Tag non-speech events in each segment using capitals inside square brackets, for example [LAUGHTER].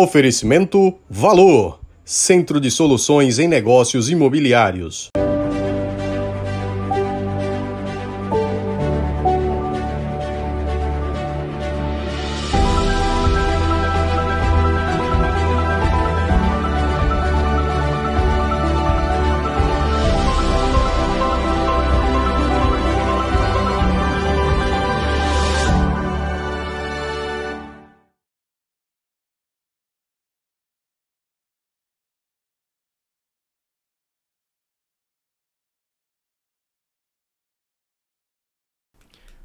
Oferecimento Valor Centro de Soluções em Negócios Imobiliários.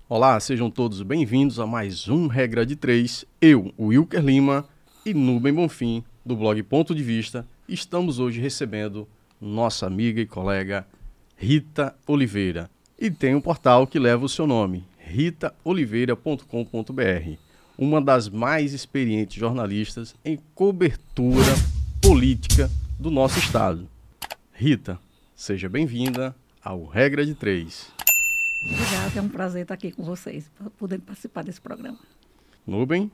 Olá, sejam todos bem-vindos a mais um Regra de Três. Eu, Wilker Lima e Nubem Bonfim, do blog Ponto de Vista, estamos hoje recebendo nossa amiga e colega Rita Oliveira. E tem um portal que leva o seu nome, ritaoliveira.com.br, uma das mais experientes jornalistas em cobertura política do nosso estado. Rita, seja bem-vinda ao Regra de Três. Obrigada, é um prazer estar aqui com vocês, poder participar desse programa. Nubem?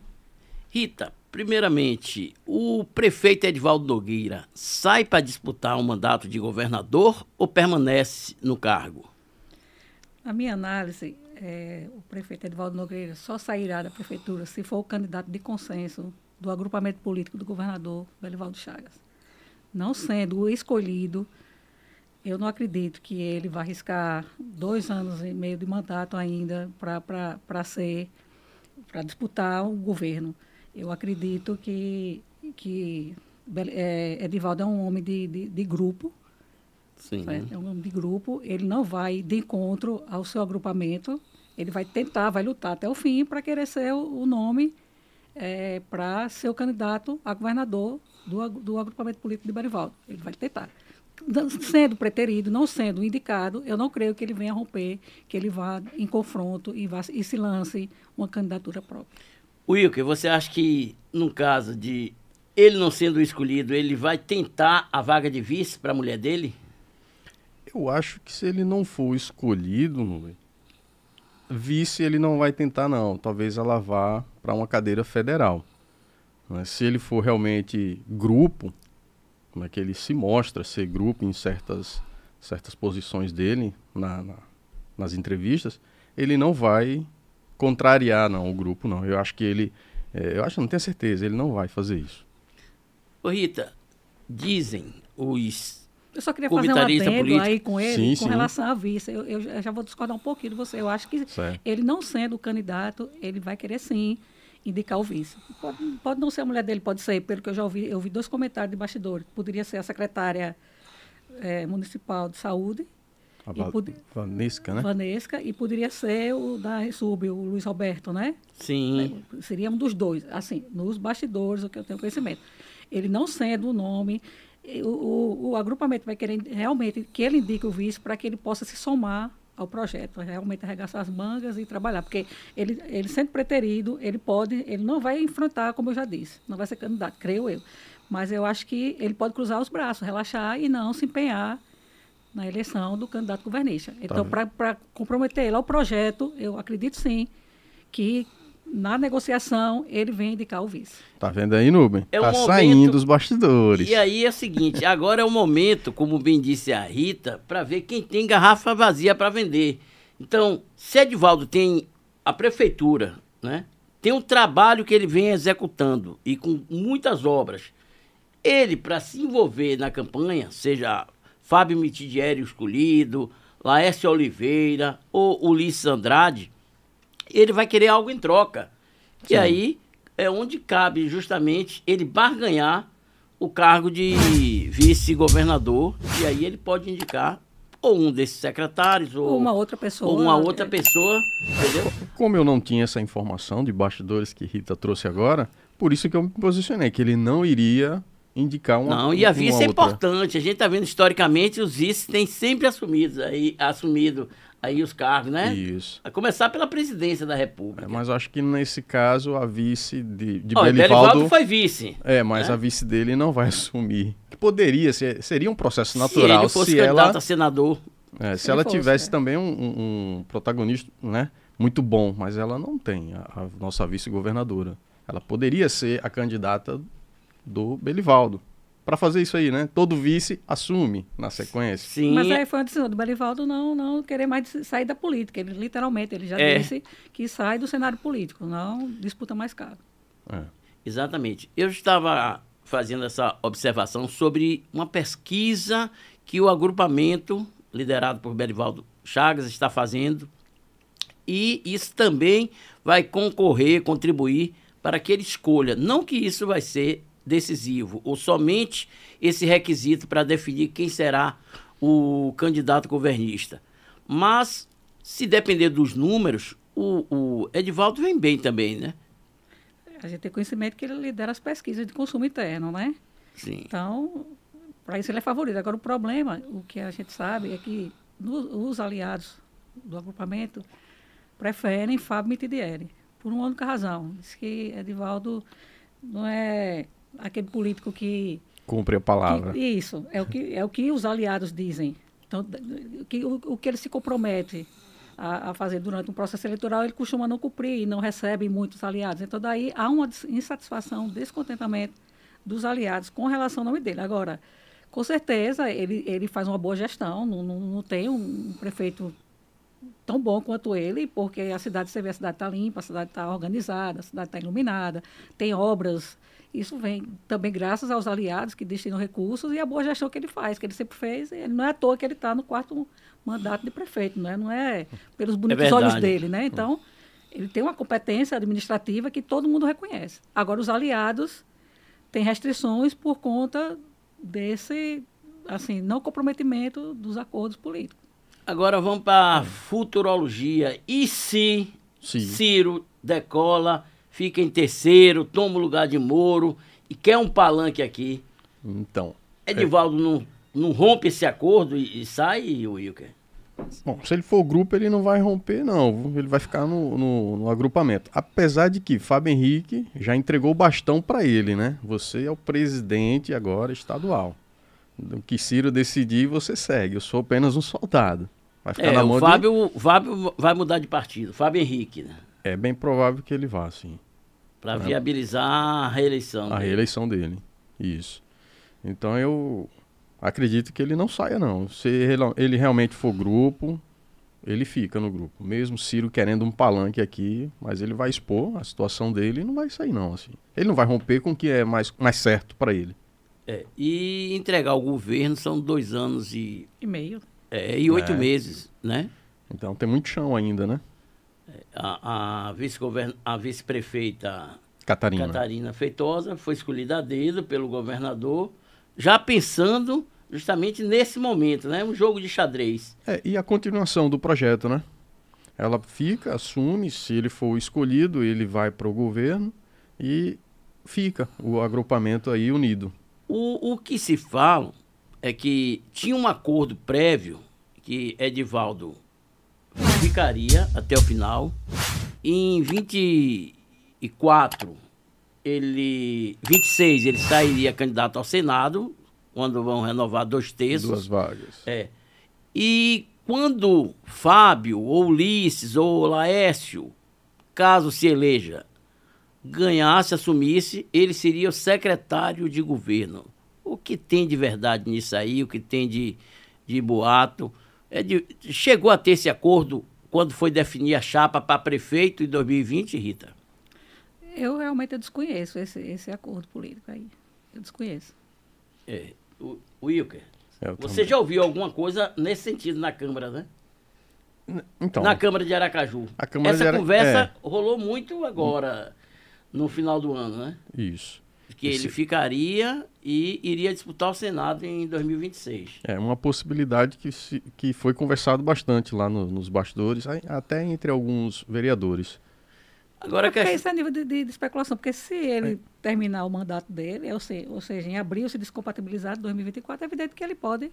Rita, primeiramente, o prefeito Edvaldo Nogueira sai para disputar um mandato de governador ou permanece no cargo? A minha análise, é, o prefeito Edvaldo Nogueira só sairá da prefeitura se for o candidato de consenso do agrupamento político do governador Belivaldo Chagas. Não sendo o escolhido, eu não acredito que ele vai arriscar dois anos e meio de mandato ainda para ser para disputar o governo. Eu acredito que, que é, Edivaldo é um homem de, de, de grupo. Sim. É um homem de grupo. Ele não vai de encontro ao seu agrupamento. Ele vai tentar, vai lutar até o fim para querer ser o, o nome é, para ser o candidato a governador do, do agrupamento político de Barivaldo. Ele vai tentar sendo preterido, não sendo indicado, eu não creio que ele venha romper, que ele vá em confronto e, vá, e se lance uma candidatura própria. Wilker, você acha que, no caso de ele não sendo escolhido, ele vai tentar a vaga de vice para a mulher dele? Eu acho que se ele não for escolhido, vice ele não vai tentar não. Talvez ela vá para uma cadeira federal. Mas se ele for realmente grupo, como é que ele se mostra ser grupo em certas, certas posições dele na, na, nas entrevistas, ele não vai contrariar não o grupo não. Eu acho que ele, é, eu acho, não tenho certeza, ele não vai fazer isso. Ô Rita, dizem os eu só queria fazer um adendo político. aí com ele, sim, com sim. relação à vice. Eu, eu, já vou discordar um pouquinho de você. Eu acho que certo. ele não sendo o candidato, ele vai querer sim indicar o vice. Pode, pode não ser a mulher dele, pode ser, pelo que eu já ouvi, eu ouvi dois comentários de bastidores. Poderia ser a secretária é, municipal de saúde. A Val pod... Vanesca, né? Vanesca, e poderia ser o da Sub, o Luiz Roberto, né? Sim. É, seria um dos dois, assim, nos bastidores, o que eu tenho conhecimento. Ele não sendo o nome, o, o, o agrupamento vai querer realmente que ele indique o vice para que ele possa se somar ao projeto, realmente arregaçar as mangas e trabalhar, porque ele, ele sendo preterido, ele pode, ele não vai enfrentar, como eu já disse, não vai ser candidato, creio eu. Mas eu acho que ele pode cruzar os braços, relaxar e não se empenhar na eleição do candidato governista. Então, tá para comprometer ele ao projeto, eu acredito sim que na negociação, ele vem indicar o vice. Tá vendo aí, Nubem? É tá momento... saindo os bastidores. E aí é o seguinte, agora é o momento, como bem disse a Rita, para ver quem tem garrafa vazia para vender. Então, se Edivaldo tem a prefeitura, né? Tem um trabalho que ele vem executando e com muitas obras. Ele, para se envolver na campanha, seja Fábio Mitidieri escolhido, Laércio Oliveira ou Ulisses Andrade, ele vai querer algo em troca. Sim. E aí é onde cabe justamente ele barganhar o cargo de vice-governador e aí ele pode indicar ou um desses secretários ou, ou uma outra pessoa. Ou uma outra é. pessoa, entendeu? Como eu não tinha essa informação de bastidores que Rita trouxe agora, por isso que eu me posicionei que ele não iria indicar uma Não, e a vice é importante. A gente está vendo historicamente os vices têm sempre assumido aí assumido aí os cargos, né? Isso. A começar pela presidência da República. É, mas acho que nesse caso a vice de, de oh, Belivaldo... Belivaldo foi vice. É, mas né? a vice dele não vai [LAUGHS] assumir. Que poderia, ser, seria um processo natural se ele fosse se candidato ela... a senador. É, se, se ela fosse, tivesse é. também um, um, um, protagonista, né? Muito bom, mas ela não tem, a, a nossa vice-governadora. Ela poderia ser a candidata do Belivaldo. Para fazer isso aí, né? Todo vice assume na sequência. Sim. Mas aí foi uma decisão do Belivaldo não, não querer mais sair da política. Ele literalmente, ele já É. disse que sai do cenário político, não disputa mais cargo. É. Exatamente. Eu estava fazendo essa observação sobre uma pesquisa que o agrupamento, liderado por Belivaldo Chagas, está fazendo. E isso também vai concorrer, contribuir para que ele escolha. Não que isso vai ser decisivo, ou somente esse requisito para definir quem será o candidato governista. Mas, se depender dos números, o, o Edivaldo vem bem também, né? A gente tem conhecimento que ele lidera as pesquisas de consumo interno, né? Sim. Então, para isso ele é favorito. Agora, o problema, o que a gente sabe, é que no- os aliados do agrupamento preferem Fábio Mitidieri, por uma única razão. Diz que Edivaldo não é aquele político que Cumpre a palavra. que- isso, é o, que, é o que os aliados dizem. Então, que, o, o que ele se compromete a, a fazer durante um processo eleitoral, ele costuma não cumprir e não recebe muitos aliados. Então, daí há uma insatisfação, descontentamento dos aliados com relação ao nome dele. Agora, com certeza, ele, ele faz uma boa gestão, não, não, não tem um, um prefeito tão bom quanto ele, porque a cidade, você vê, a cidade está limpa, a cidade está organizada, a cidade está iluminada, tem obras. Isso vem também graças aos aliados que destinam recursos e a boa gestão que ele faz, que ele sempre fez. Ele não é à toa que ele está no quarto mandato de prefeito, não é, não é pelos bonitos verdade. olhos dele, né? Então, ele tem uma competência administrativa que todo mundo reconhece. Agora, os aliados têm restrições por conta desse, assim, não comprometimento dos acordos políticos. Agora vamos para a futurologia. E se Sim. Ciro decola, fica em terceiro, toma o lugar de Moro e quer um palanque aqui? Então, Edivaldo não, não rompe esse acordo e, e sai, Wilker? Bom, se ele for grupo, ele não vai romper, não. Ele vai ficar no, no, no agrupamento. Apesar de que Fábio Henrique já entregou o bastão para ele, né? Você é o presidente agora estadual. O que Ciro decidir, você segue. Eu sou apenas um soldado. Vai ficar É, na o mão de- Fábio, o Fábio vai mudar de partido, Fábio Henrique, né? É bem provável que ele vá, sim. Para viabilizar a reeleição. A dele. reeleição dele. Isso. Então eu acredito que ele não saia, não. Se ele, ele realmente for grupo, ele fica no grupo. Mesmo Ciro querendo um palanque aqui, mas ele vai expor a situação dele e não vai sair, não. Assim. Ele não vai romper com o que é mais, mais certo para ele. É, e entregar o governo são dois anos e, E meio. É, e oito É. meses, né? Então tem muito chão ainda, né? A, a vice-govern- a vice-prefeita Catarina. Catarina Feitosa foi escolhida a dedo pelo governador, já pensando justamente nesse momento, né? Um jogo de xadrez. É, e a continuação do projeto, né? Ela fica, assume, se ele for escolhido, ele vai para o governo e fica o agrupamento aí unido. O, o que se fala é que tinha um acordo prévio que Edivaldo ficaria até o final. Em 24, ele. 26, ele sairia candidato ao Senado, quando vão renovar dois terços. Duas vagas. É. E quando Fábio, ou Ulisses, ou Laércio, caso se eleja, ganhasse, assumisse, ele seria o secretário de governo. O que tem de verdade nisso aí, o que tem de, de boato. É de- chegou a ter esse acordo quando foi definir a chapa para prefeito em 2020, Rita? Eu realmente desconheço esse, esse acordo político aí. Eu desconheço. É. O, Wilker, eu você também. já ouviu alguma coisa nesse sentido na Câmara, né? Então, na Câmara de Aracaju. A Câmara Essa de Ara- conversa é. rolou muito agora, no final do ano, né? isso. Que Esse- ele ficaria e iria disputar o Senado em 2026. É uma possibilidade que, se- que foi conversado bastante lá no- nos bastidores, até entre alguns vereadores. Agora, Porque que isso é nível de, de- de especulação, porque se ele terminar o mandato dele, ou, se, ou seja, em abril se descompatibilizar de 2024, é evidente que ele pode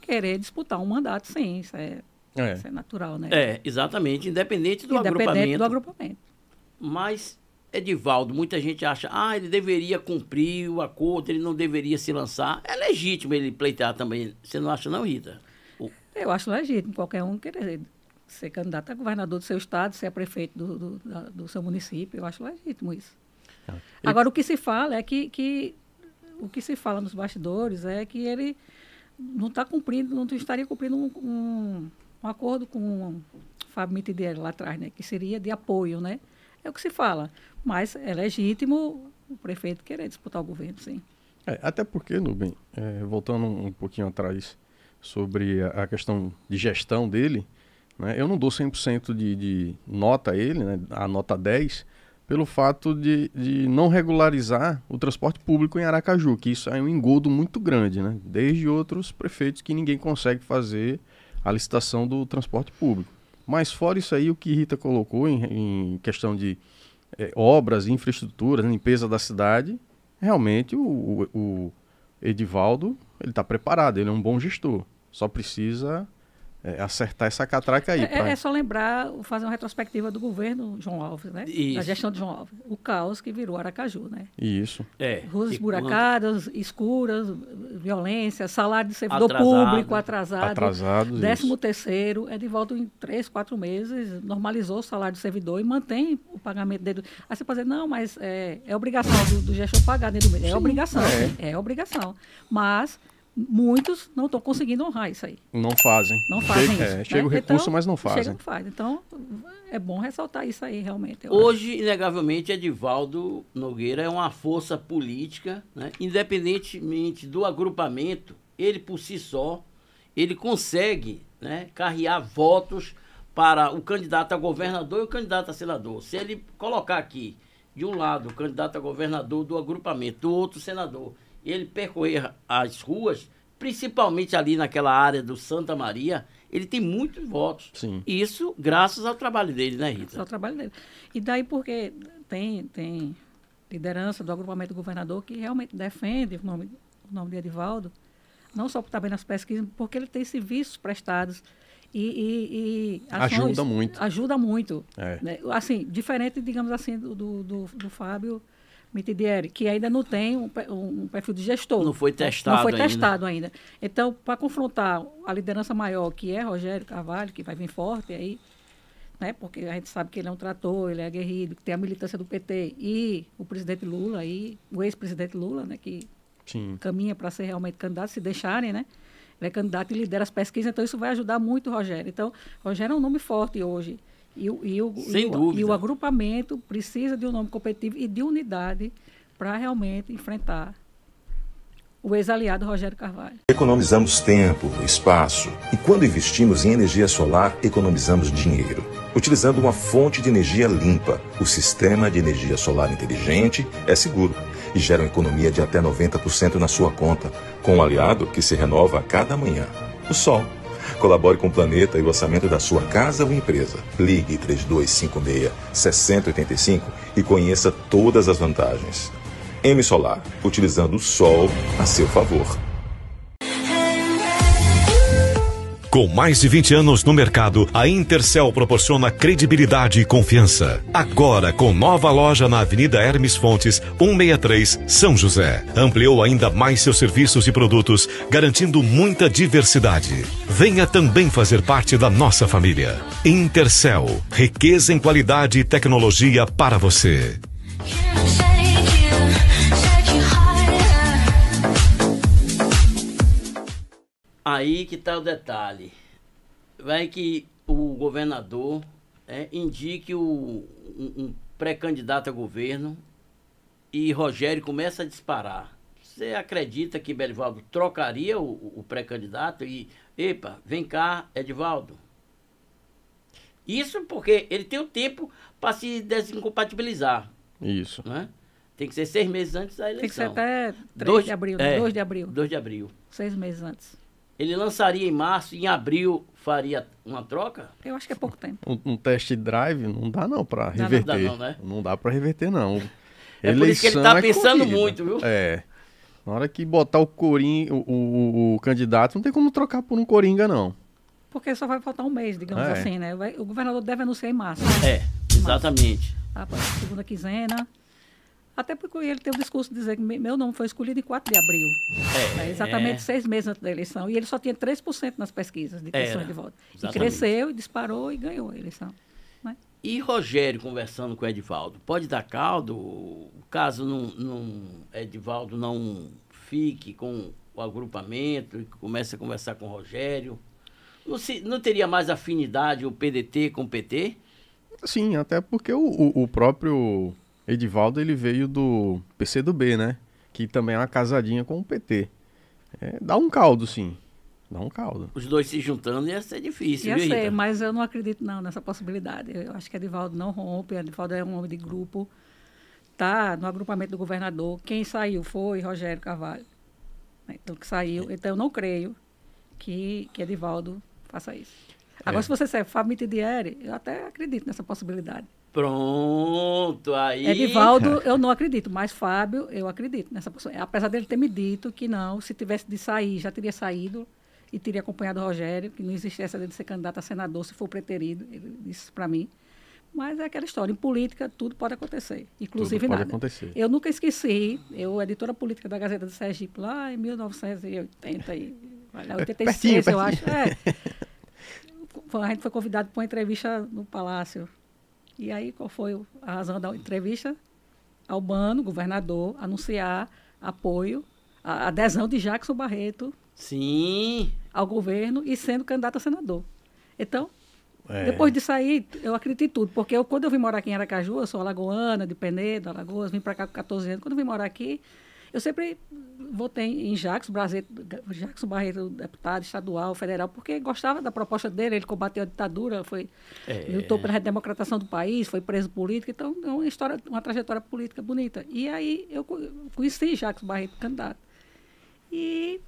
querer disputar um mandato, sim, isso é, É. isso é natural, né? é, exatamente, independente do Independente agrupamento. do agrupamento. Mas, Edivaldo, muita gente acha, ah, ele deveria cumprir o acordo, ele não deveria se lançar. É legítimo ele pleitear também. Você não acha, não, Rita? O- Eu acho legítimo qualquer um querer ser candidato a governador do seu estado, ser prefeito do, do, do seu município, eu acho legítimo isso. Ele- Agora, o que se fala é que, que o que se fala nos bastidores é que ele não está cumprindo, não estaria cumprindo um, um, um acordo com o Fábio Mitidieri lá atrás, né? Que seria de apoio, né? É o que se fala. Mas é legítimo o prefeito querer disputar o governo, sim. É, até porque, Nubem, é, voltando um pouquinho atrás sobre a, a questão de gestão dele, né, eu não dou 100% de, de nota a ele, né, a nota 10, pelo fato de, de não regularizar o transporte público em Aracaju, que isso é um engodo muito grande, né? desde outros prefeitos que ninguém consegue fazer a licitação do transporte público. Mas fora isso aí, o que Rita colocou em, em questão de é, obras, infraestrutura, limpeza da cidade, realmente o, o, o Edivaldo ele está preparado, ele é um bom gestor. Só precisa é, acertar essa catraca aí. É, pra... é, só lembrar, fazer uma retrospectiva do governo João Alves, né? Isso. Da gestão de João Alves. O caos que virou Aracaju, né? Isso. É. Ruas esburacadas, escuras, violência, salário de servidor atrasado. público atrasado. Atrasado. Décimo isso. terceiro, é de volta em três, quatro meses, normalizou o salário do servidor e mantém o pagamento dele. Aí você pode dizer, não, mas é, é obrigação do, do gestor pagar dentro do mês. É obrigação, é. é obrigação. Mas muitos não estão conseguindo honrar isso aí. Não fazem. Não fazem chega, isso. É, chega né? o recurso, então, mas não fazem. Chega, não faz. Então, é bom ressaltar isso aí, realmente. Hoje, acho. inegavelmente, Edivaldo Nogueira é uma força política, né? independentemente do agrupamento, ele por si só, ele consegue né, carrear votos para o candidato a governador e o candidato a senador. Se ele colocar aqui, de um lado, o candidato a governador do agrupamento, do outro senador, ele percorrer as ruas, principalmente ali naquela área do Santa Maria, ele tem muitos votos. Sim. Isso graças ao trabalho dele, né, Rita? Graças ao trabalho dele. E daí porque tem, tem liderança do agrupamento do governador que realmente defende o nome, o nome de Edivaldo, não só por estar bem nas pesquisas, porque ele tem serviços prestados e, e, e ações, ajuda muito. Ajuda muito. É. Né? Assim, diferente, digamos assim, do, do, do, do Fábio Mitidieri, que ainda não tem um, um, perfil de gestor. Não foi testado Não foi ainda. testado ainda. Então, para confrontar a liderança maior, que é Rogério Carvalho, que vai vir forte aí, né, porque a gente sabe que ele é um trator, ele é aguerrido, que tem a militância do PT, e o presidente Lula, e o ex-presidente Lula, né, que Sim. caminha para ser realmente candidato, se deixarem, né? Ele é candidato e lidera as pesquisas, então isso vai ajudar muito o Rogério. Então, Rogério é um nome forte hoje. E o, e o, Sem e o, dúvida. E o agrupamento precisa de um nome competitivo e de unidade para realmente enfrentar o ex-aliado Rogério Carvalho. Economizamos tempo, espaço e quando investimos em energia solar, economizamos dinheiro. Utilizando uma fonte de energia limpa, o sistema de energia solar inteligente é seguro e gera uma economia de até 90% na sua conta, com um aliado que se renova a cada manhã. O Sol. Colabore com o planeta e o orçamento da sua casa ou empresa. Ligue 3256-6085 e conheça todas as vantagens. M Solar, utilizando o sol a seu favor. Com mais de 20 anos no mercado, a Intercel proporciona credibilidade e confiança. Agora com nova loja na Avenida Hermes Fontes, 163, São José. Ampliou ainda mais seus serviços e produtos, garantindo muita diversidade. Venha também fazer parte da nossa família. Intercel, riqueza em qualidade e tecnologia para você. Aí que está o detalhe. Vai que o governador é, indique o, um, um pré-candidato a governo e Rogério começa a disparar. Você acredita que Belivaldo trocaria o, o pré-candidato e, epa, vem cá, Edivaldo? Isso porque ele tem o tempo para se desincompatibilizar. Isso. Né? Tem que ser seis meses antes da eleição. Tem que ser até 3 de abril, é, 2 de abril. 2 de abril. Seis meses antes. Ele lançaria em março e em abril faria uma troca? Eu acho que é pouco tempo. Um, um test drive não dá não para reverter. Não, dá não, né? Não dá para reverter não. É Eleição por isso que ele tá é pensando corrida. muito, viu? É. Na hora que botar o coringa, o, o, o, candidato, não tem como trocar por um coringa não. Porque só vai faltar um mês, digamos é. assim, né? O governador deve anunciar em março. É, exatamente. Tá, segunda quinzena. Até porque ele tem o discurso de dizer que meu nome foi escolhido em 4 de abril. É, né? exatamente é. seis meses antes da eleição. E ele só tinha 3% nas pesquisas de intenções de voto. Exatamente. E cresceu, disparou e ganhou a eleição. Né? E Rogério conversando com Edivaldo, pode dar caldo? Caso não, não, Edivaldo não fique com o agrupamento, comece a conversar com o Rogério. Não, se, não teria mais afinidade o PDT com o PT? Sim, até porque o, o, o próprio Edivaldo ele veio do PCdoB, né? Que também é uma casadinha com o PT. É, dá um caldo, sim. Dá um caldo. Os dois se juntando ia ser difícil, Ia viu, ser, Rita? mas eu não acredito não nessa possibilidade. Eu acho que Edivaldo não rompe, Edivaldo é um homem de grupo, tá no agrupamento do governador. Quem saiu foi Rogério Carvalho. Então, que saiu. Então, eu não creio que, que Edivaldo faça isso. Agora, É. se você disser Fábio Mitidieri, eu até acredito nessa possibilidade. Pronto, aí. Edivaldo, eu não acredito, mas Fábio, eu acredito nessa possibilidade. Apesar dele ter me dito que não, se tivesse de sair, já teria saído e teria acompanhado o Rogério, que não existia essa dele ser candidato a senador se for preterido, ele disse isso para mim. Mas é aquela história, em política tudo pode acontecer, inclusive Tudo pode nada. acontecer. Eu nunca esqueci, eu, editora política da Gazeta de Sergipe, lá em 1980, e, olha, [LAUGHS] 86, Pertinho, eu pertinho. acho. É. A gente foi convidado para uma entrevista no Palácio. E aí, qual foi a razão da entrevista? Albano, governador, anunciar apoio, a adesão de Jackson Barreto Sim. ao governo e sendo candidato a senador. Então, É. depois disso aí, eu acredito em tudo, porque eu, quando eu vim morar aqui em Aracaju, eu sou alagoana, de Penedo, Alagoas, vim para cá com 14 anos. Quando eu vim morar aqui, eu sempre votei em Jackson, Barreto, Jackson Barreto, deputado estadual, federal, porque gostava da proposta dele, ele combateu a ditadura, foi, É. lutou pela redemocratização do país, foi preso político, então é uma história, uma trajetória política bonita. E aí eu co- conheci Jackson Barreto, candidato. E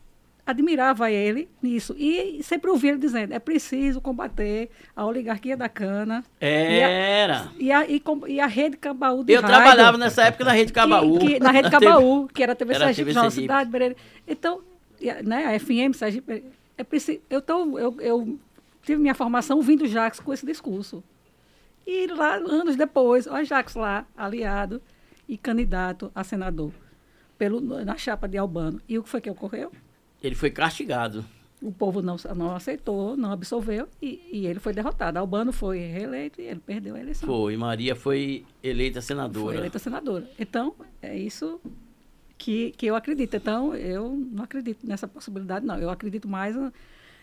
admirava ele nisso. E sempre ouvia ele dizendo, é preciso combater a oligarquia da cana. Era. E a, e, com- e a rede Cabaú de Eu rádio, trabalhava nessa época na Rede Cabaú. Que, que- na rede [LAUGHS] Cabaú, que era a TV Era a Sergipe, Sergipe. Cidade. Então, a- né, a FM Sergipe, é preciso, eu, tô, eu, eu tive minha formação ouvindo Jacques com esse discurso. E lá, anos depois, olha Jacques lá, aliado e candidato a senador pelo, na chapa de Albano. E o que foi que ocorreu? Ele foi castigado. O povo não, não aceitou, não absolveu e, e ele foi derrotado. Albano foi reeleito e ele perdeu a eleição. Foi. Maria foi eleita Foi senadora. eleita senadora. Então, é isso que, que eu acredito. Então, eu não acredito nessa possibilidade, não. Eu acredito mais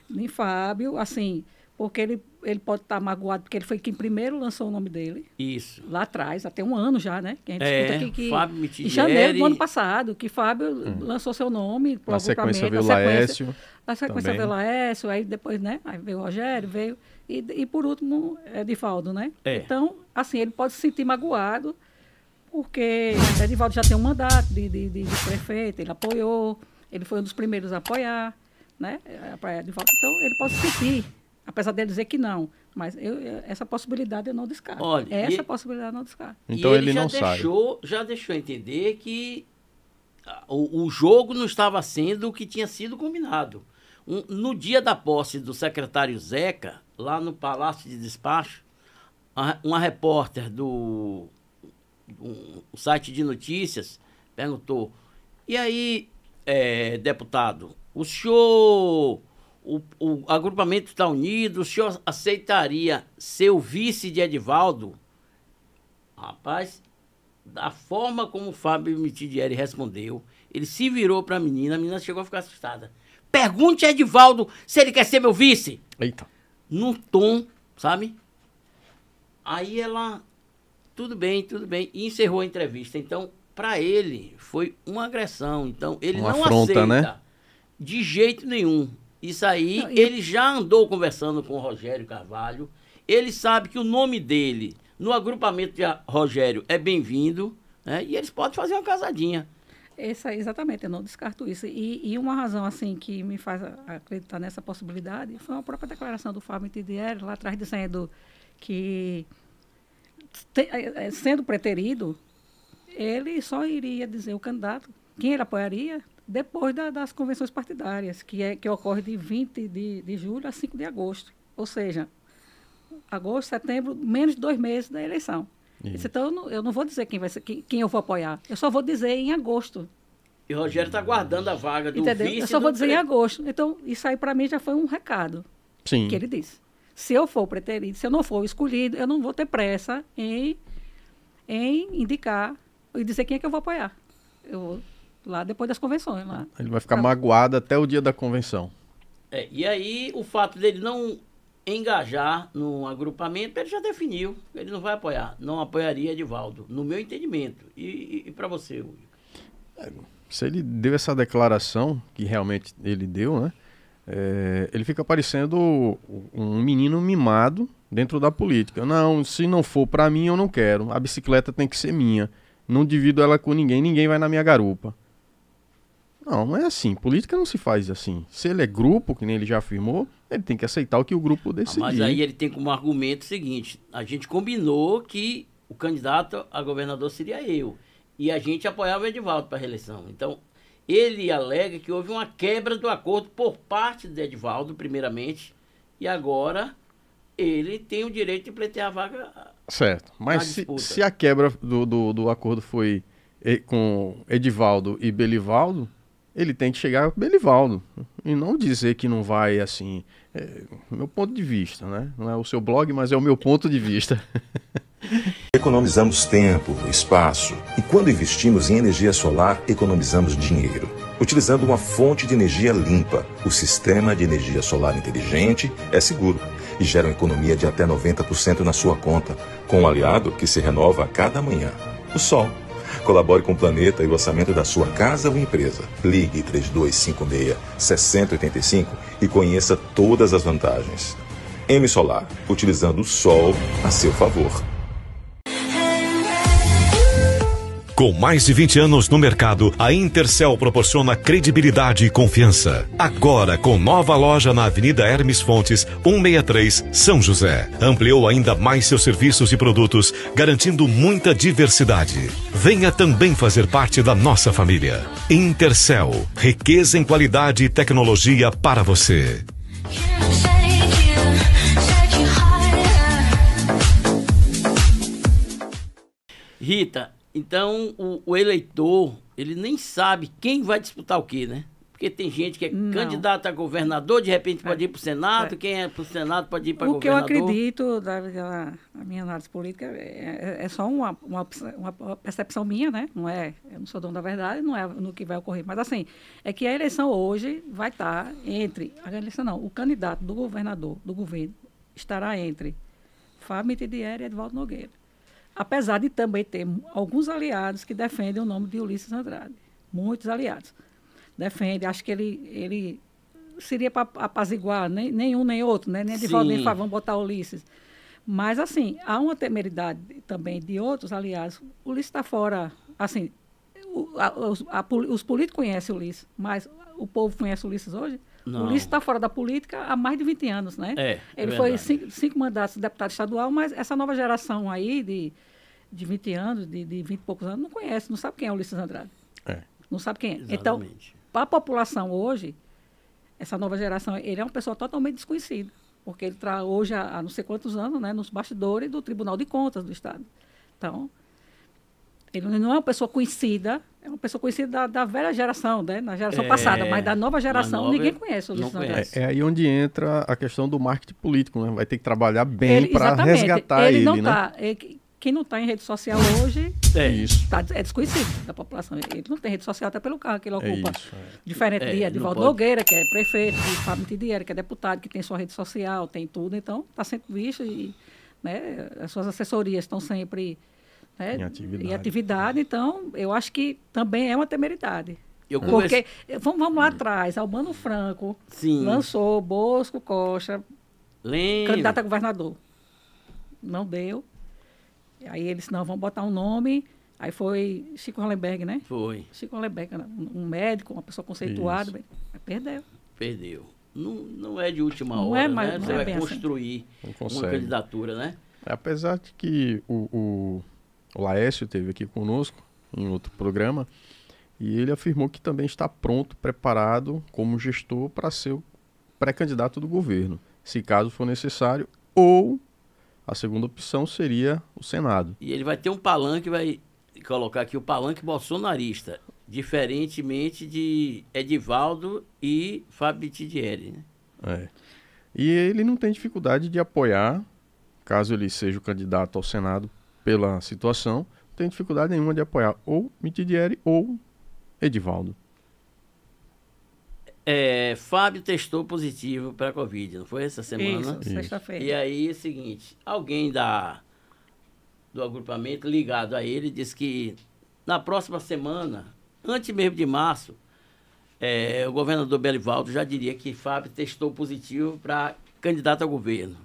em Fábio, assim, porque ele, ele pode estar magoado, porque ele foi quem primeiro lançou o nome dele, Isso. lá atrás, até um ano já, né? Que a gente É, escuta aqui que, Fábio em Mitidieri. janeiro do ano passado, que Fábio lançou seu nome pro Na sequência veio o na sequência- Laércio. na sequência também. veio o Laércio, aí depois, né? Aí veio o Rogério, veio. E, e por último, Edivaldo, né? É. Então, assim, ele pode se sentir magoado, porque Edivaldo já tem um mandato de, de, de- de prefeito, ele apoiou, ele foi um dos primeiros a apoiar, né? Então, ele pode se sentir, apesar dele dizer que não. Mas eu, eu- essa possibilidade eu não descarto. Olha, essa e- possibilidade eu não descarto. Então e ele, já não sai. deixou, Já deixou entender que o, o jogo não estava sendo o que tinha sido combinado. Um- no dia da posse do secretário Zeca, lá no Palácio de Despacho, a- uma repórter do um, um site de notícias perguntou: e aí, eh, deputado, o senhor, o, o agrupamento está unido, o senhor aceitaria ser o vice de Edivaldo? Rapaz, da forma como o Fábio Mitidieri respondeu, ele se virou para a menina, a menina chegou a ficar assustada. Pergunte a Edivaldo se ele quer ser meu vice. Eita. Num tom, sabe? Aí ela, tudo bem, tudo bem, e encerrou a entrevista. Então, para ele, foi uma agressão. Então, ele Uma não afronta, aceita né? de jeito nenhum. Isso aí, Não, e- ele já andou conversando com o Rogério Carvalho. Ele sabe que o nome dele no agrupamento de Rogério é bem-vindo, né? E eles podem fazer uma casadinha. Essa, exatamente, eu não descarto isso. E, e uma razão assim que me faz acreditar nessa possibilidade foi a própria declaração do Fábio Tidieri, lá atrás dizendo que, te- eh, eh, sendo preterido, ele só iria dizer o candidato, quem ele apoiaria, depois da- das convenções partidárias, que, é, que ocorre de 20 de, de julho a 5 de agosto. Ou seja, agosto, setembro, menos de dois meses da eleição. Ele disse, Então, eu não, eu não vou dizer quem, vai ser, quem, quem eu vou apoiar. Eu só vou dizer em agosto. E o Rogério está guardando a vaga do Entendeu? vice. Eu só vou dizer em pre- agosto. Então, isso aí para mim já foi um recado Sim. que ele disse. Se eu for preterido, se eu não for escolhido, eu não vou ter pressa em, em indicar e dizer quem é que eu vou apoiar. Eu vou lá depois das convenções. Lá. Ele vai ficar pra... magoado até o dia da convenção. É, e aí, o fato dele não engajar no agrupamento, ele já definiu. Ele não vai apoiar. Não apoiaria Edivaldo, no meu entendimento. E, e, e para você, Hugo? É, se ele deu essa declaração, que realmente ele deu, né? É, ele fica parecendo um menino mimado dentro da política. Não, se não for para mim, eu não quero. A bicicleta tem que ser minha. Não divido ela com ninguém, ninguém vai na minha garupa. Não, não é assim. Política não se faz assim. Se ele é grupo, que nem ele já afirmou, ele tem que aceitar o que o grupo decidir. Ah, mas aí ele tem como argumento o seguinte: a gente combinou que o candidato a governador seria eu. E a gente apoiava o Edivaldo para a reeleição. Então, ele alega que houve uma quebra do acordo por parte do Edivaldo, primeiramente, e agora ele tem o direito de pleitear a vaga. Certo. Mas se, se, a quebra do, do, do acordo foi com Edivaldo e Belivaldo, ele tem que chegar Belivaldo e não dizer que não vai assim. É, meu ponto de vista, né? Não é o seu blog, mas é o meu ponto de vista. [LAUGHS] Economizamos tempo, espaço e quando investimos em energia solar, economizamos dinheiro. Utilizando uma fonte de energia limpa, o sistema de energia solar inteligente é seguro e gera uma economia de até 90% na sua conta, com um aliado que se renova a cada manhã: o sol. Colabore com o planeta e o orçamento da sua casa ou empresa. Ligue 3256-6085 e conheça todas as vantagens. M Solar, utilizando o sol a seu favor. Com mais de 20 anos no mercado, a Intercel proporciona credibilidade e confiança. Agora, com nova loja na Avenida Hermes Fontes, 163, São José. Ampliou ainda mais seus serviços e produtos, garantindo muita diversidade. Venha também fazer parte da nossa família. Intercel, riqueza em qualidade e tecnologia para você. Rita, então, o, o, eleitor, ele nem sabe quem vai disputar o quê, né? Porque tem gente que é Não. candidato a governador, de repente pode é. ir para o Senado, é. quem é para o Senado pode ir para governador. O que eu acredito, da, da, minha análise política, é, é, é só uma, uma, uma, percepção minha, né? Não é, eu não sou dono da verdade, não é no que vai ocorrer. Mas, assim, é que a eleição hoje vai estar entre, a eleição não, o candidato do governador, do governo, estará entre Fábio Mitidieri e Edvaldo Nogueira apesar de também ter alguns aliados que defendem o nome de Ulisses Andrade. Muitos aliados. Defendem, acho que ele, ele seria para apaziguar nem, nenhum nem outro, né? nem de volta nem vamos botar Ulisses. Mas, assim, há uma temeridade também de outros aliados. Ulisses está fora, assim, o, a, a, os políticos conhecem Ulisses, mas o povo conhece Ulisses hoje? Não. Ulisses está fora da política há mais de 20 anos, né? É, é Ele é foi cinco, cinco, mandatos de deputado estadual, mas essa nova geração aí de, de 20 anos, de, de 20 e poucos anos, não conhece, não sabe quem é o Ulisses Andrade. É. Não sabe quem é. Então, Exatamente. Então, para a população hoje, essa nova geração, ele é uma pessoa totalmente desconhecida. Porque ele está hoje há, há não sei quantos anos, né, nos bastidores do Tribunal de Contas do Estado. Então, ele não é uma pessoa conhecida, é uma pessoa conhecida da, da velha geração, né? na geração é, passada, mas da nova geração nova, ninguém conhece o Ulisses conhece. É, é, aí onde entra a questão do marketing político, né? Vai ter que trabalhar bem para resgatar ele, ele não né? É, quem não está em rede social hoje é, isso. Tá, é desconhecido da população. Ele não tem rede social até pelo carro que ele é ocupa. É isso, Diferente é, de Edvaldo Nogueira, que é prefeito, de Fábio Tidiera, que é deputado, que tem sua rede social, tem tudo. Então, está sempre visto e né, as suas assessorias estão sempre né, em, atividade. em atividade. Então, eu acho que também é uma temeridade. Eu Porque, vamos, vamos lá atrás, Albano Franco Sim. lançou Bosco Costa, Lembra. candidato a governador. Não deu. Aí eles, não, vamos botar um nome. Aí foi Chico Hollenberg, né? Foi. Chico Hollenberg, um médico, uma pessoa conceituada. Mas perdeu. Perdeu. Não, não é de última não hora, é, mas, né? Você é vai construir assim. uma candidatura, né? Apesar de que o, o o Laércio teve aqui conosco em outro programa e ele afirmou que também está pronto, preparado como gestor para ser o pré-candidato do governo, se caso for necessário, ou a segunda opção seria o Senado. E ele vai ter um palanque, vai colocar aqui o palanque bolsonarista, diferentemente de Edivaldo e Fábio Tidieri, né? É. E ele não tem dificuldade de apoiar, caso ele seja o candidato ao Senado pela situação, não tem dificuldade nenhuma de apoiar ou Mitidieri ou Edivaldo. É, Fábio testou positivo para a Covid, não foi essa semana? Isso, sexta-feira. E aí é o seguinte, alguém da, do agrupamento ligado a ele disse que na próxima semana, antes mesmo de março, é, o governador Belivaldo já diria que Fábio testou positivo para candidato ao governo.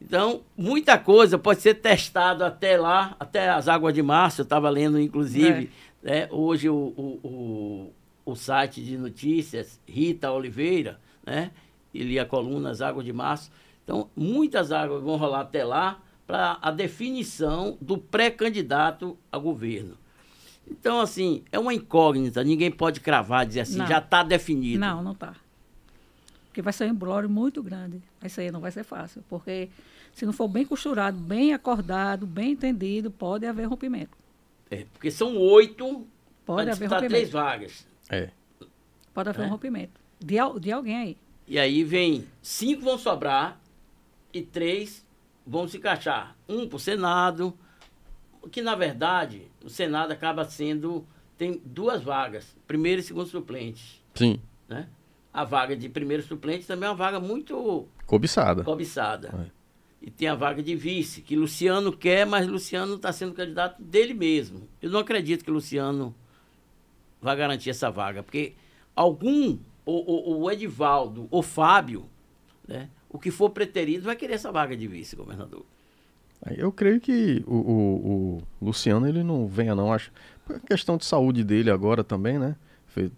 Então, muita coisa pode ser testado até lá, até as águas de março. Eu estava lendo, inclusive, né, hoje o, o, o, o site de notícias, Rita Oliveira, né? E li a coluna As Águas de Março. Então, muitas águas vão rolar até lá para a definição do pré-candidato a governo. Então, assim, é uma incógnita, ninguém pode cravar, dizer assim, Não. já está definido. Não, não está. Porque vai ser um embrólio muito grande. Isso aí não vai ser fácil. Porque se não for bem costurado, bem acordado, bem entendido, pode haver rompimento. É, porque são oito Pode haver disputar três rompimento. vagas. É. Pode haver É. um rompimento. De, de alguém aí. E aí vem cinco vão sobrar e três vão se encaixar. Um para o Senado, que na verdade o Senado acaba sendo. tem duas vagas, primeiro e segundo suplente. Sim. Né? A vaga de primeiro suplente também é uma vaga muito Cobiçada. cobiçada. É. E tem a vaga de vice, que Luciano quer, mas Luciano está sendo candidato dele mesmo. Eu não acredito que Luciano vai garantir essa vaga, porque algum, ou, ou, o Edivaldo, ou Fábio, né, o que for preterido vai querer essa vaga de vice-governador. Eu creio que o, o- o Luciano ele não venha não, acho. Por questão de saúde dele agora também, né?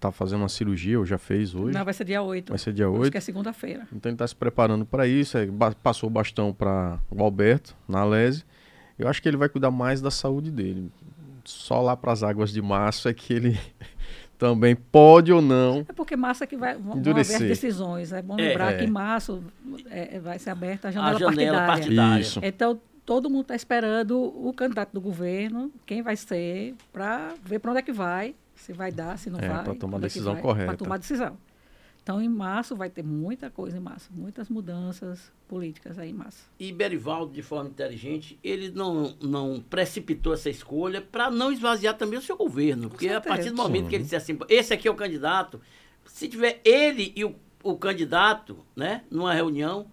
Tá fazendo uma cirurgia, ou já fez hoje. Não, vai ser dia 8. Vai ser dia Acho 8. que é segunda-feira. Então ele está se preparando para isso, passou o bastão para o Alberto, na Lese. Eu acho que ele vai cuidar mais da saúde dele. Só lá para as águas de março é que ele também pode ou não. É porque março que vai, vão vão haver Endurecer. as decisões. É bom É. lembrar É. que em março é, vai ser aberta a A janela, janela partidária. partidária. Isso. Então, todo mundo está esperando o candidato do governo, quem vai ser, para ver para onde é que vai, se vai dar, se não É, vai. pra tomar a é decisão vai, correta. Para tomar a decisão. Então, em março vai ter muita coisa em março, muitas mudanças políticas aí em março. E Berivaldo, de forma inteligente, ele não, não precipitou essa escolha para não esvaziar também o seu governo. Porque a partir do momento que ele disse assim, esse aqui é o candidato, se tiver ele e o, o candidato, né, numa reunião,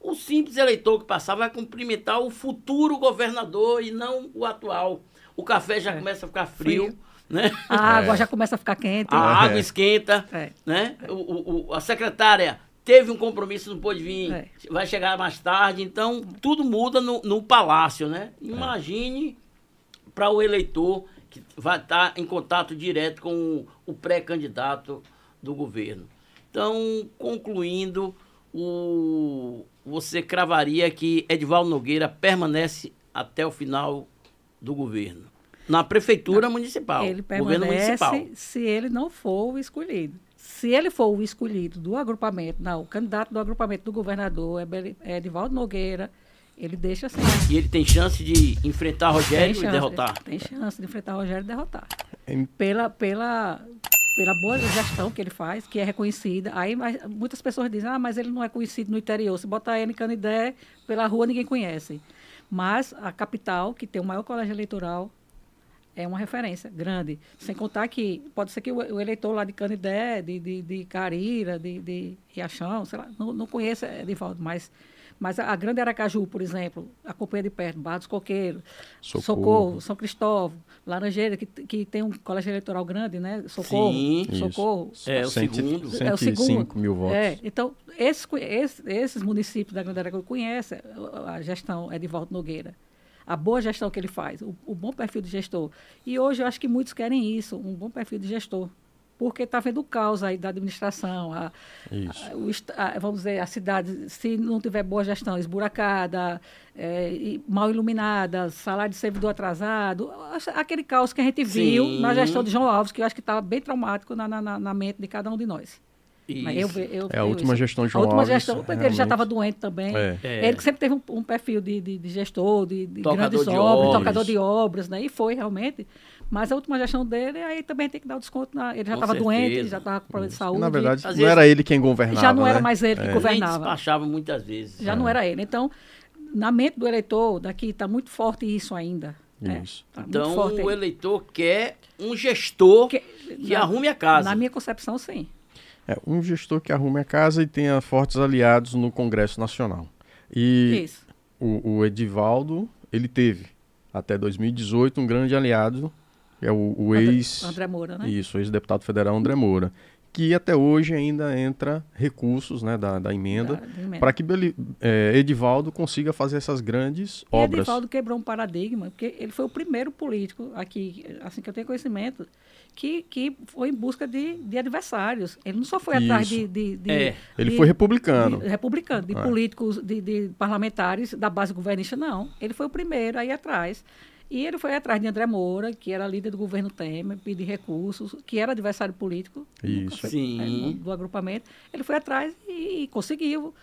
o simples eleitor que passar vai cumprimentar o futuro governador e não o atual. O café já É. começa a ficar frio, Frio. Né? A água já começa a ficar quente. A água esquenta, É. né? O, o- o- a secretária teve um compromisso, não pôde vir, É. vai chegar mais tarde, então tudo muda no, no palácio, né? Imagine para o eleitor que vai estar em contato direto com o, o pré-candidato do governo. Então, concluindo, o, você cravaria que Edvaldo Nogueira permanece até o final do governo. Na prefeitura municipal, Ele governo municipal. se ele não for o escolhido. Se ele for o escolhido do agrupamento, não, o candidato do agrupamento do governador é, é Edivaldo Nogueira, ele deixa assim. E ele tem chance de enfrentar Rogério e derrotar. Tem chance de enfrentar Rogério e derrotar. Pela, pela, pela boa gestão que ele faz, que é reconhecida. Aí mas, muitas pessoas dizem, ah, mas ele não é conhecido no interior. Se botar ele em Canidé, pela rua ninguém conhece. Mas a capital, que tem o maior colégio eleitoral, é uma referência grande. Sem contar que pode ser que o, o eleitor lá de Canidé, de, de, de Carira, de, de Riachão, sei lá, não, não conheça Edivaldo, mas, mas a, a Grande Aracaju, por exemplo, acompanha de perto, Barra dos Coqueiros, Socorro. Socorro, São Cristóvão, Laranjeira, que, que tem um colégio eleitoral grande, né? Socorro, Sim. Socorro. É, o Cento- segundo. É o 105 segundo. mil votos. É, então, esses, esses municípios da Grande Aracaju conhecem a gestão Edivaldo Nogueira. A boa gestão que ele faz, o, o bom perfil de gestor. E hoje eu acho que muitos querem isso, um bom perfil de gestor. Porque está vendo o caos aí da administração, a, a- o a- vamos dizer, a cidade, se não tiver boa gestão, esburacada, é, mal iluminada, salário de servidor atrasado, aquele caos que a gente viu Sim. na gestão de João Alves, que eu acho que estava bem traumático na, na- na mente de cada um de nós. Mas eu, eu É a última isso. gestão de A João última Alves, gestão, porque ele já estava doente também. É. É. Ele sempre teve um, um perfil de, de, de gestor, de, de Tocador grandes de obras, obras. tocador de obras, né? E foi realmente. Mas a última gestão dele, aí também tem que dar o desconto. Na, ele já estava doente, já estava com problema de saúde. na verdade, Às não vezes- era ele quem governava. já não era né? mais ele que É. Nem governava. despachava muitas vezes. Já não era ele. Então, na mente do eleitor daqui está muito forte isso ainda. Isso. Tá muito Então o aí. eleitor quer um gestor que, Que- na- arrume a casa. Na minha concepção, sim. É, um gestor que arrume a casa e tenha fortes aliados no Congresso Nacional. E Isso. o, o Edivaldo, ele teve, até 2018, um grande aliado, que é o, o ex... André Moura, né? Isso, o ex-deputado federal André Moura, que até hoje ainda entra recursos né, da, da emenda Da- da emenda. para que Beli- eh, Edivaldo consiga fazer essas grandes E obras. Edivaldo quebrou um paradigma, porque ele foi o primeiro político aqui, assim que eu tenho conhecimento, que, que foi em busca de, de adversários. Ele não só foi atrás Isso. de, de, de- É. Ele de- foi republicano. de- republicano, de É. políticos, de, de parlamentares da base governista, não. Ele foi o primeiro a ir atrás. E ele foi atrás de André Moura, que era líder do governo Temer, pedir recursos, que era adversário político Isso. Sim. é, do, agrupamento. Ele foi atrás e, e conseguiu.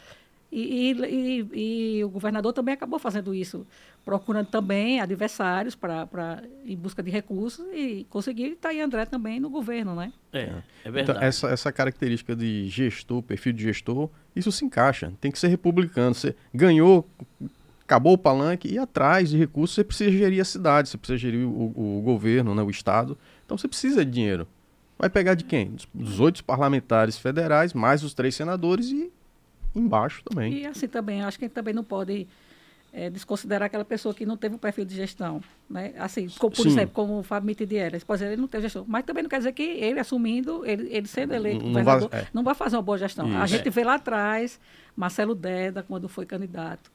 E, e- e- e o governador também acabou fazendo isso, procurando também adversários para em busca de recursos e conseguiu. E está aí André também no governo, né? É, é Então, verdade. essa, essa característica de gestor, perfil de gestor, isso se encaixa. Tem que ser republicano. Você ganhou, acabou o palanque, e atrás de recursos você precisa gerir a cidade, você precisa gerir o, o governo, né, o Estado. Então você precisa de dinheiro. Vai pegar de quem? Dos, oito parlamentares federais, mais os três senadores e embaixo também. E assim também, acho que a gente também não pode eh, desconsiderar aquela pessoa que não teve um perfil de gestão. Né? Assim, co- por Sim. exemplo, como o Fábio Mitidiera. Pode dizer, ele não teve gestão. Mas também não quer dizer que ele assumindo, ele, ele sendo eleito Não governador, vai- é. não vai fazer uma boa gestão. A Isso. gente vê lá atrás, Marcelo Deda, quando foi candidato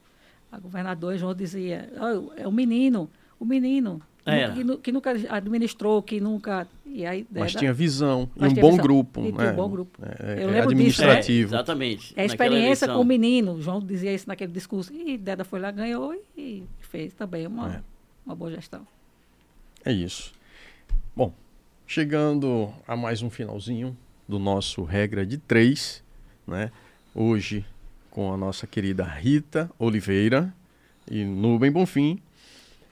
a governador, João dizia, "Ah, é o menino, o menino. Era. Que, que nunca administrou, que nunca. E aí, Mas Deda- tinha visão e Mas um tinha bom visão. grupo. E tinha um né? bom grupo. É, Eu é lembro disso. administrativo. É, exatamente. É a experiência com o menino. João dizia isso naquele discurso. E Deda foi lá, ganhou e fez também uma, É. uma boa gestão. É isso. Bom, chegando a mais um finalzinho do nosso regra de três, né? Hoje com a nossa querida Rita Oliveira e Nubem Bonfim.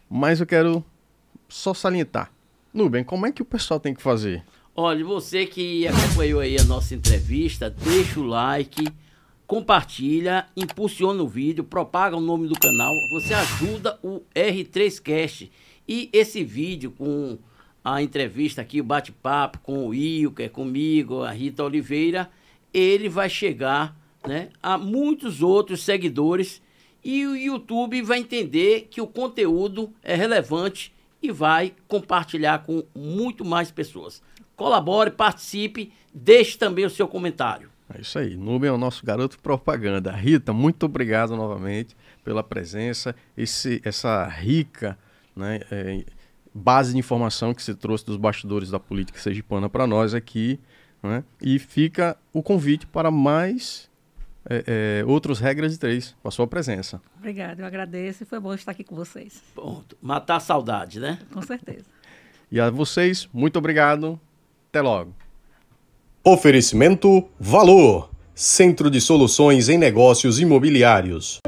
Mas eu quero só salientar. Nubem, como é que o pessoal tem que fazer? Olha, você que acompanhou aí a nossa entrevista, deixa o like, compartilha, impulsiona o vídeo, propaga o nome do canal, você ajuda o R3Cast. E esse vídeo com a entrevista aqui, o bate-papo com o Ilker, comigo, a Rita Oliveira, ele vai chegar né, a muitos outros seguidores e o YouTube vai entender que o conteúdo é relevante e vai compartilhar com muito mais pessoas. Colabore, participe, deixe também o seu comentário. É isso aí. Nubem é o nosso garoto propaganda. Rita, muito obrigado novamente pela presença, esse, essa rica né, é, base de informação que você trouxe dos bastidores da política sergipana para nós aqui. Né? E fica o convite para mais é, é, outros regras de três, com a sua presença. Obrigada, eu agradeço e foi bom estar aqui com vocês. Pronto. Matar a saudade, né? Com certeza. E a vocês, muito obrigado. Até logo. Oferecimento Valor Centro de Soluções em Negócios Imobiliários.